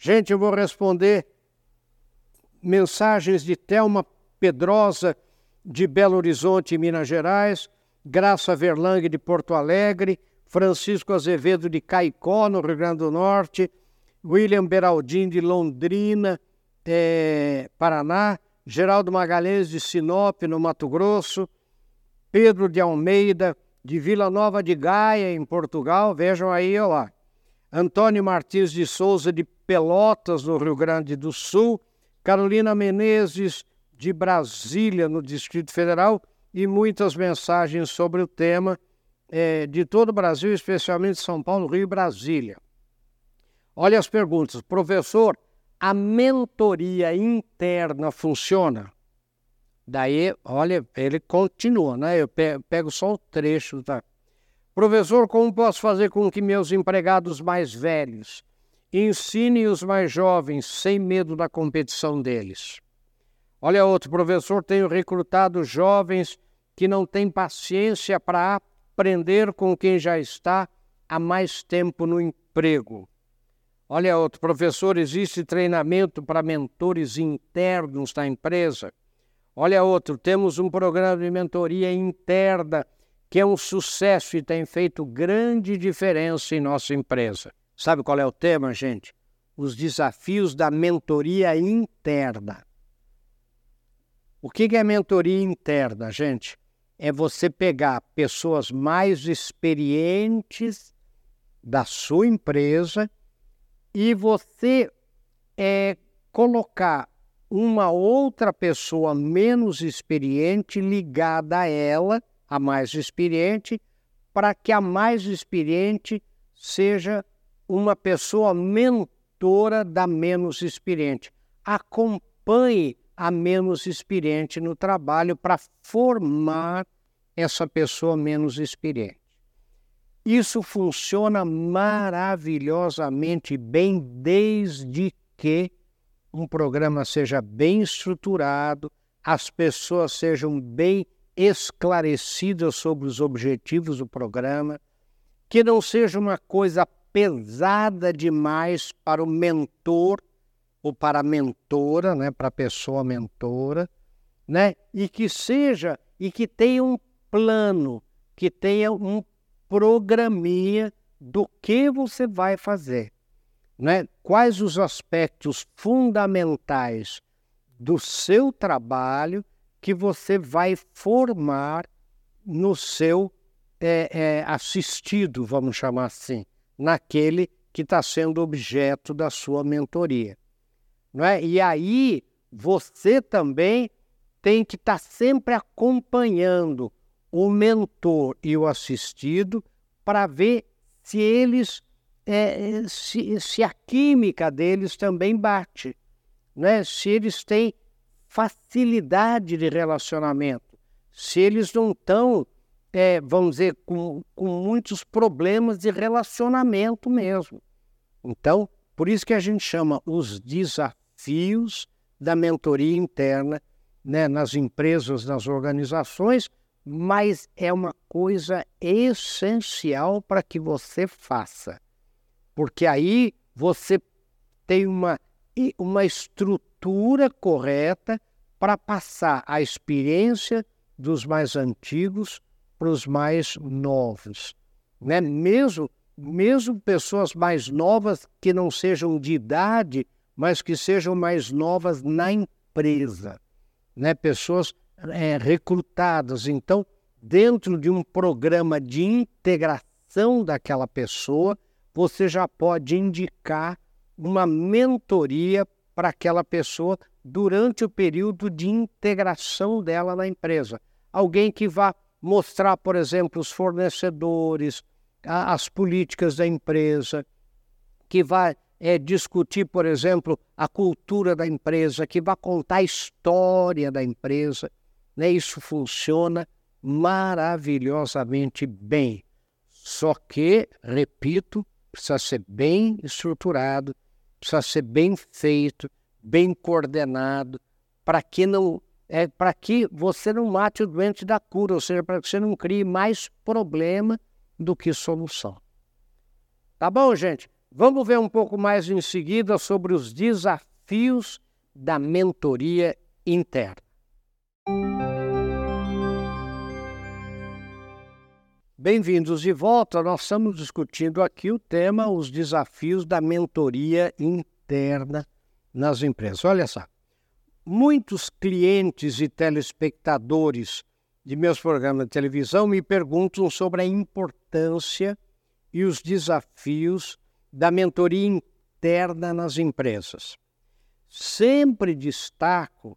Gente, eu vou responder mensagens de Thelma Pedrosa, de Belo Horizonte, Minas Gerais, Graça Verlang, de Porto Alegre, Francisco Azevedo, de Caicó, no Rio Grande do Norte, William Beraldin, de Londrina, é, Paraná, Geraldo Magalhães, de Sinop, no Mato Grosso, Pedro de Almeida, de Vila Nova de Gaia, em Portugal, vejam aí, olha lá. Antônio Martins de Souza, de Pelotas, no Rio Grande do Sul, Carolina Menezes, de Brasília, no Distrito Federal, e muitas mensagens sobre o tema é, de todo o Brasil, especialmente São Paulo, Rio e Brasília. Olha as perguntas. Professor, a mentoria interna funciona? Daí, olha, ele continua, né? Eu pego só o trecho, tá? Professor, como posso fazer com que meus empregados mais velhos ensinem os mais jovens sem medo da competição deles? Olha outro, professor, tenho recrutado jovens que não têm paciência para aprender com quem já está há mais tempo no emprego. Olha outro, professor, existe treinamento para mentores internos da empresa? Olha outro, temos um programa de mentoria interna que é um sucesso e tem feito grande diferença em nossa empresa. Sabe qual é o tema, gente? Os desafios da mentoria interna. O que é mentoria interna, gente? É você pegar pessoas mais experientes da sua empresa e você é, colocar uma outra pessoa menos experiente ligada a ela, a mais experiente, para que a mais experiente seja uma pessoa mentora da menos experiente. Acompanhe a menos experiente no trabalho para formar essa pessoa menos experiente. Isso funciona maravilhosamente bem desde que um programa seja bem estruturado, as pessoas sejam bem esclarecidas sobre os objetivos do programa, que não seja uma coisa pesada demais para o mentor ou para a mentora, né, para a pessoa mentora, né, e que seja e que tenha um plano, que tenha um programinha do que você vai fazer, né? Quais os aspectos fundamentais do seu trabalho que você vai formar no seu é, é, assistido, vamos chamar assim, naquele que está sendo objeto da sua mentoria. Não é? E aí você também tem que estar tá sempre acompanhando o mentor e o assistido para ver se eles é, se, se, a química deles também bate, né? se eles têm facilidade de relacionamento, se eles não estão, é, vamos dizer, com, com muitos problemas de relacionamento mesmo. Então, por isso que a gente chama os desafios da mentoria interna né, nas empresas, nas organizações, mas é uma coisa essencial para que você faça. Porque aí você tem uma, uma estrutura correta para passar a experiência dos mais antigos para os mais novos. Né? Mesmo, mesmo pessoas mais novas que não sejam de idade, mas que sejam mais novas na empresa. Né? Pessoas é, recrutadas. Então, dentro de um programa de integração daquela pessoa, você já pode indicar uma mentoria para aquela pessoa durante o período de integração dela na empresa. Alguém que vá mostrar, por exemplo, os fornecedores, a, as políticas da empresa, que vai é, discutir, por exemplo, a cultura da empresa, que vai contar a história da empresa. Né? Isso funciona maravilhosamente bem. Só que, repito, precisa ser bem estruturado, precisa ser bem feito, bem coordenado, para que não é para que você não mate o doente da cura, ou seja, para que você não crie mais problema do que solução. Tá bom, gente? Vamos ver um pouco mais em seguida sobre os desafios da mentoria interna. Bem-vindos de volta. Nós estamos discutindo aqui o tema os desafios da mentoria interna nas empresas. Olha só, muitos clientes e telespectadores de meus programas de televisão me perguntam sobre a importância e os desafios da mentoria interna nas empresas. Sempre destaco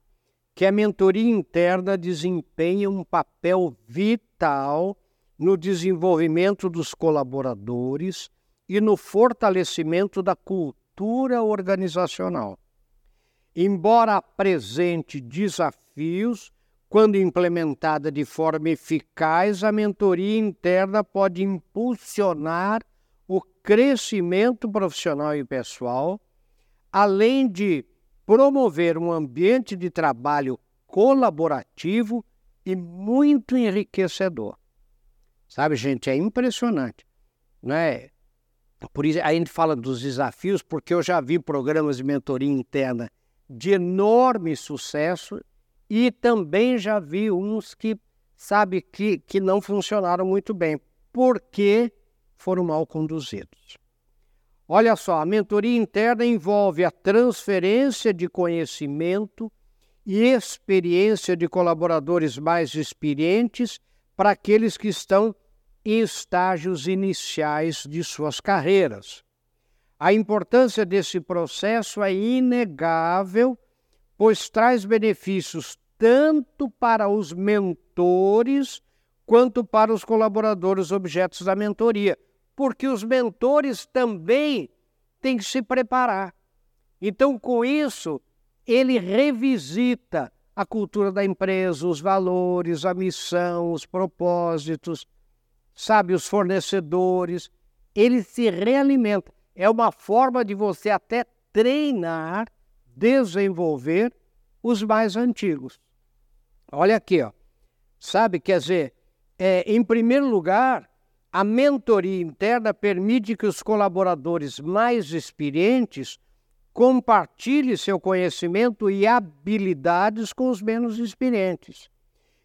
que a mentoria interna desempenha um papel vital no desenvolvimento dos colaboradores e no fortalecimento da cultura organizacional. Embora apresente desafios, quando implementada de forma eficaz, a mentoria interna pode impulsionar o crescimento profissional e pessoal, além de promover um ambiente de trabalho colaborativo e muito enriquecedor. Sabe, gente, é impressionante, né? Por isso a gente fala dos desafios, porque eu já vi programas de mentoria interna de enorme sucesso e também já vi uns que, sabe, que, que não funcionaram muito bem, porque foram mal conduzidos. Olha só, a mentoria interna envolve a transferência de conhecimento e experiência de colaboradores mais experientes para aqueles que estão em estágios iniciais de suas carreiras. A importância desse processo é inegável, pois traz benefícios tanto para os mentores quanto para os colaboradores objetos da mentoria porque os mentores também têm que se preparar. Então, com isso, ele revisita a cultura da empresa, os valores, a missão, os propósitos, sabe, os fornecedores. Ele se realimenta. É uma forma de você até treinar, desenvolver os mais antigos. Olha aqui, ó. Sabe, quer dizer, é, em primeiro lugar, a mentoria interna permite que os colaboradores mais experientes compartilhem seu conhecimento e habilidades com os menos experientes.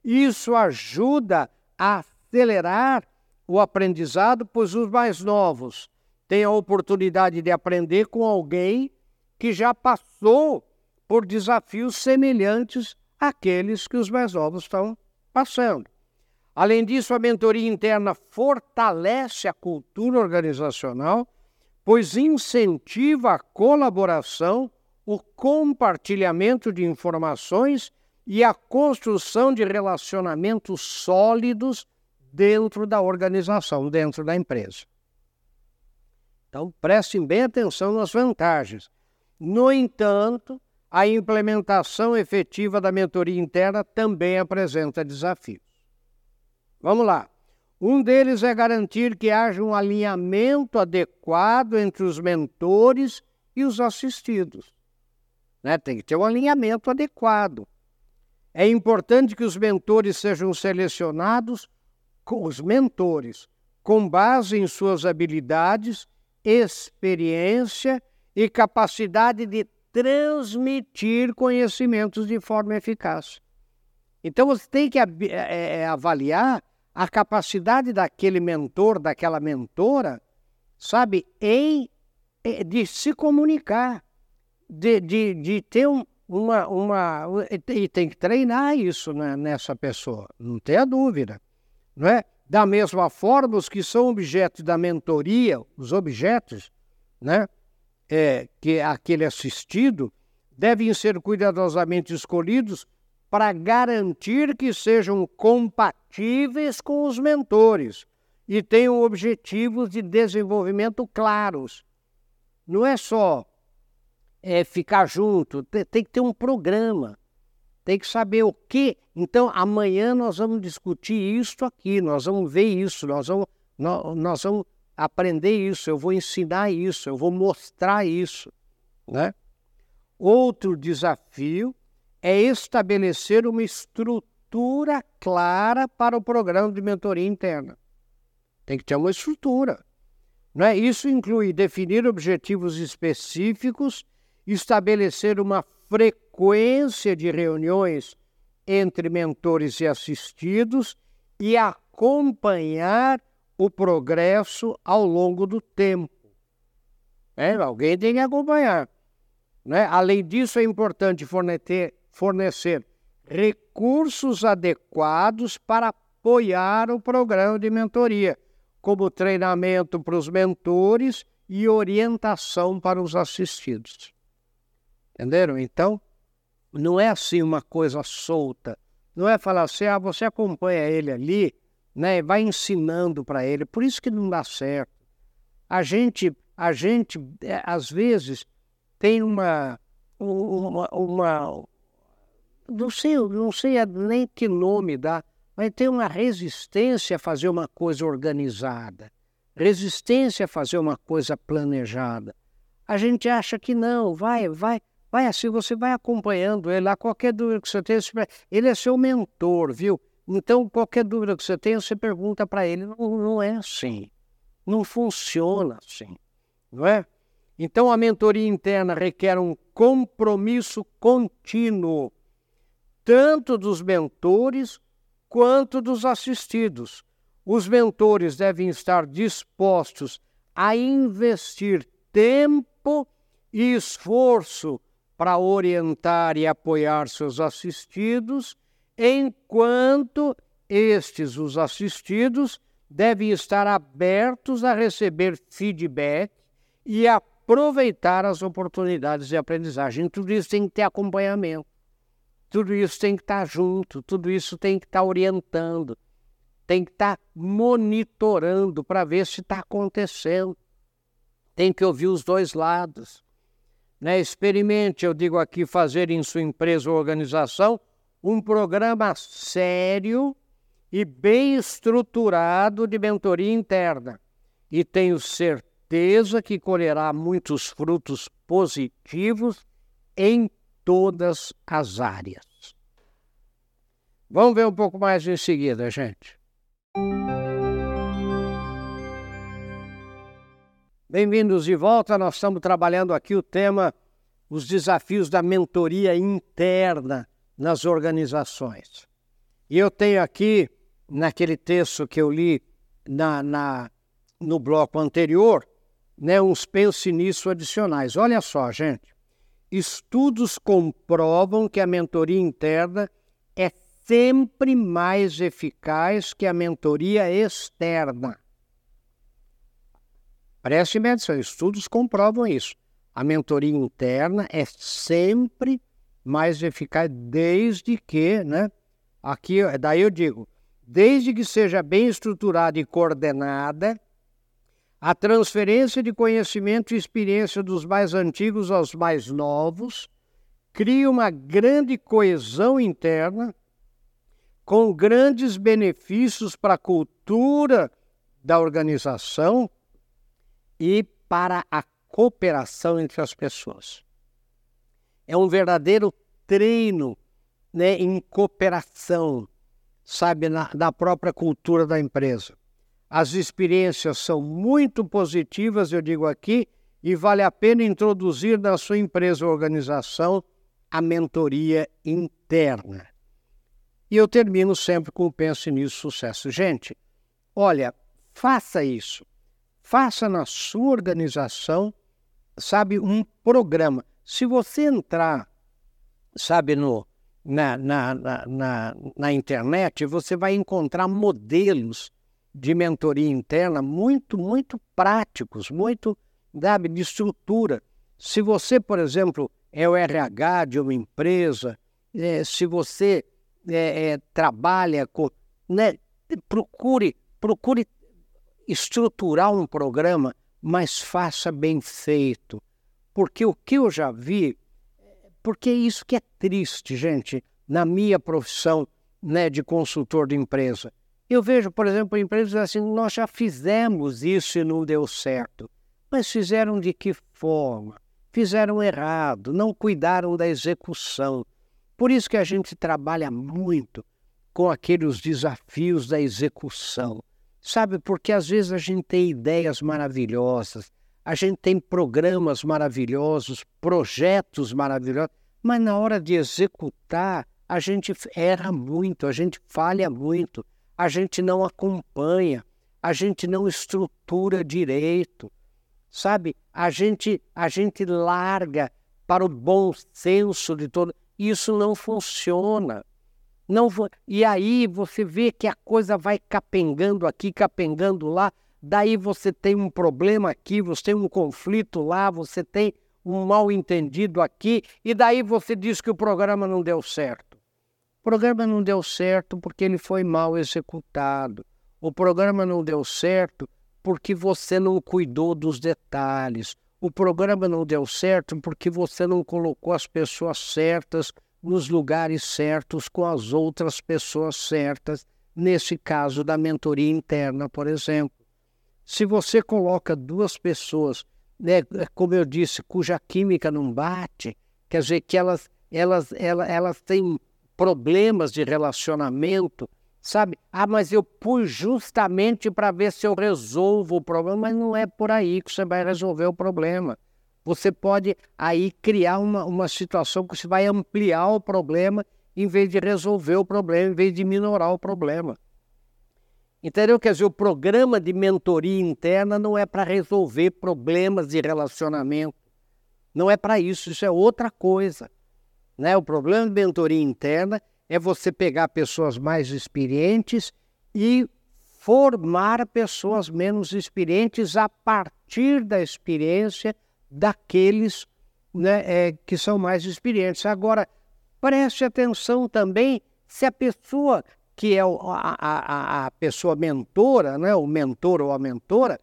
Isso ajuda a acelerar o aprendizado, pois os mais novos têm a oportunidade de aprender com alguém que já passou por desafios semelhantes àqueles que os mais novos estão passando. Além disso, a mentoria interna fortalece a cultura organizacional, pois incentiva a colaboração, o compartilhamento de informações e a construção de relacionamentos sólidos dentro da organização, dentro da empresa. Então, prestem bem atenção nas vantagens. No entanto, a implementação efetiva da mentoria interna também apresenta desafios. Vamos lá. Um deles é garantir que haja um alinhamento adequado entre os mentores e os assistidos. Né? Tem que ter um alinhamento adequado. É importante que os mentores sejam selecionados com os mentores, com base em suas habilidades, experiência e capacidade de transmitir conhecimentos de forma eficaz. Então você tem que é, é, avaliar a capacidade daquele mentor, daquela mentora, sabe, em de se comunicar, de, de, de ter um, uma, uma. E tem que treinar isso né, nessa pessoa, não tenha dúvida. Não é? Da mesma forma, os que são objetos da mentoria, os objetos, né, é, que aquele assistido, devem ser cuidadosamente escolhidos para garantir que sejam compatíveis com os mentores e tenham objetivos de desenvolvimento claros. Não é só é, ficar junto, tem que ter um programa, tem que saber o que. Então, amanhã nós vamos discutir isso aqui, nós vamos ver isso, nós vamos, nós, nós vamos aprender isso, eu vou ensinar isso, eu vou mostrar isso. Né? Outro desafio é estabelecer uma estrutura clara para o programa de mentoria interna. Tem que ter uma estrutura. Né? Isso inclui definir objetivos específicos, estabelecer uma frequência de reuniões entre mentores e assistidos e acompanhar o progresso ao longo do tempo. É, alguém tem que acompanhar. Né? Além disso, é importante fornecer, fornecer recursos adequados para apoiar o programa de mentoria, como treinamento para os mentores e orientação para os assistidos. Entenderam? Então, não é assim uma coisa solta. Não é falar assim, ah, você acompanha ele ali, né, vai ensinando para ele. Por isso que não dá certo. A gente, a gente, é, às vezes, tem uma, uma, uma não sei, não sei nem que nome dá, mas tem uma resistência a fazer uma coisa organizada, resistência a fazer uma coisa planejada. A gente acha que não, vai, vai, vai assim, você vai acompanhando ele lá, qualquer dúvida que você tenha, ele é seu mentor, viu? Então, qualquer dúvida que você tenha, você pergunta para ele. Não, não é assim. Não funciona assim, não é? Então, a mentoria interna requer um compromisso contínuo, tanto dos mentores quanto dos assistidos. Os mentores devem estar dispostos a investir tempo e esforço para orientar e apoiar seus assistidos, enquanto estes, os assistidos, devem estar abertos a receber feedback e aproveitar as oportunidades de aprendizagem. Tudo isso tem que ter acompanhamento, tudo isso tem que estar junto, tudo isso tem que estar orientando, tem que estar monitorando para ver se está acontecendo. Tem que ouvir os dois lados. Né? Experimente, eu digo aqui, fazer em sua empresa ou organização um programa sério e bem estruturado de mentoria interna. E tenho certeza que colherá muitos frutos positivos em todas as áreas. Vamos ver um pouco mais em seguida, gente. Bem-vindos de volta. Nós estamos trabalhando aqui o tema os desafios da mentoria interna nas organizações. E eu tenho aqui, naquele texto que eu li na, na no bloco anterior, né, uns pense nisso adicionais. Olha só, gente. Estudos comprovam que a mentoria interna é sempre mais eficaz que a mentoria externa. Preste atenção, estudos comprovam isso. A mentoria interna é sempre mais eficaz desde que, né? Aqui, daí eu digo, desde que seja bem estruturada e coordenada, a transferência de conhecimento e experiência dos mais antigos aos mais novos cria uma grande coesão interna, com grandes benefícios para a cultura da organização e para a cooperação entre as pessoas. É um verdadeiro treino né, em cooperação, sabe, na, na própria cultura da empresa. As experiências são muito positivas, eu digo aqui, e vale a pena introduzir na sua empresa ou organização a mentoria interna. E eu termino sempre com o Pense Nisso Sucesso. Gente, olha, faça isso. Faça na sua organização, sabe, um programa. Se você entrar, sabe, no, na, na, na, na, internet, você vai encontrar modelos de mentoria interna muito, muito práticos, muito sabe, de estrutura. Se você, por exemplo, é o RH de uma empresa, é, se você é, é, trabalha com. Né, procure, procure estruturar um programa, mas faça bem feito. Porque o que eu já vi, porque é isso que é triste, gente, na minha profissão né, de consultor de empresa. Eu vejo, por exemplo, empresas assim, nós já fizemos isso e não deu certo. Mas fizeram de que forma? Fizeram errado, não cuidaram da execução. Por isso que a gente trabalha muito com aqueles desafios da execução. Sabe, porque às vezes a gente tem ideias maravilhosas, a gente tem programas maravilhosos, projetos maravilhosos, mas na hora de executar, a gente erra muito, a gente falha muito, a gente não acompanha, a gente não estrutura direito, sabe? A gente, a gente larga para o bom senso de todo. Isso não funciona. Não, e aí você vê que a coisa vai capengando aqui, capengando lá, daí você tem um problema aqui, você tem um conflito lá, você tem um mal entendido aqui, e daí você diz que o programa não deu certo. O programa não deu certo porque ele foi mal executado. O programa não deu certo porque você não cuidou dos detalhes. O programa não deu certo porque você não colocou as pessoas certas nos lugares certos com as outras pessoas certas, nesse caso da mentoria interna, por exemplo. Se você coloca duas pessoas, né, como eu disse, cuja química não bate, quer dizer que elas, elas, elas, elas têm problemas de relacionamento, sabe? Ah, mas eu pus justamente para ver se eu resolvo o problema, mas não é por aí que você vai resolver o problema você pode aí criar uma, uma situação que você vai ampliar o problema em vez de resolver o problema, em vez de minorar o problema. Entendeu? Quer dizer, o programa de mentoria interna não é para resolver problemas de relacionamento. Não é para isso, isso é outra coisa. Né? O problema de mentoria interna é você pegar pessoas mais experientes e formar pessoas menos experientes a partir da experiência daqueles né, é, que são mais experientes. Agora, preste atenção também se a pessoa que é a, a, a pessoa mentora, né, o mentor ou a mentora,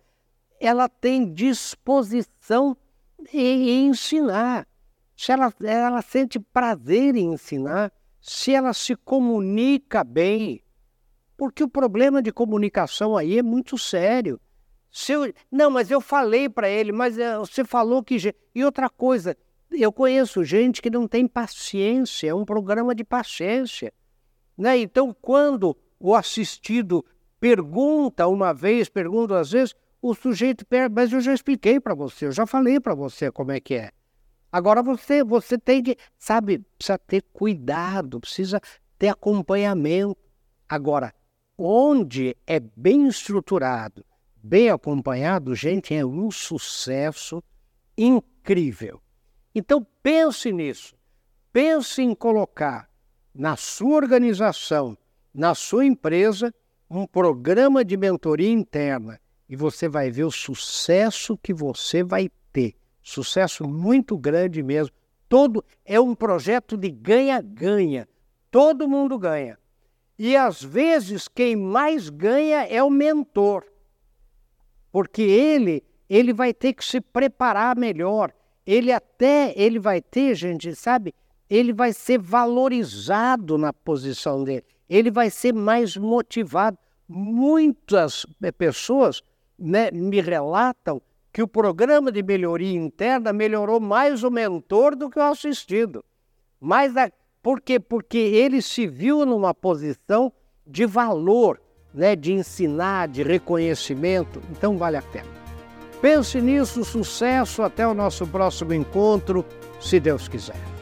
ela tem disposição em, ensinar, se ela, ela sente prazer em ensinar, se ela se comunica bem, porque o problema de comunicação aí é muito sério. Eu, não, mas eu falei para ele, mas uh, você falou que. E outra coisa, eu conheço gente que não tem paciência, é um programa de paciência. Né? Então, quando o assistido pergunta uma vez, pergunta duas vezes, o sujeito perde, mas eu já expliquei para você, eu já falei para você como é que é. Agora você, você tem que, sabe, precisa ter cuidado, precisa ter acompanhamento. Agora, onde é bem estruturado, bem acompanhado, gente, é um sucesso incrível. Então pense nisso. Pense em colocar na sua organização, na sua empresa, um programa de mentoria interna e você vai ver o sucesso que você vai ter. Sucesso muito grande mesmo. Todo é um projeto de ganha-ganha. Todo mundo ganha. E às vezes quem mais ganha é o mentor porque ele ele vai ter que se preparar melhor. Ele até ele vai ter, gente, sabe? Ele vai ser valorizado na posição dele. Ele vai ser mais motivado. Muitas pessoas né, me relatam que o programa de melhoria interna melhorou mais o mentor do que o assistido. Mas a, por quê? Porque ele se viu numa posição de valor né, de ensinar, de reconhecimento, então vale a pena. Pense nisso, sucesso, até o nosso próximo encontro, se Deus quiser.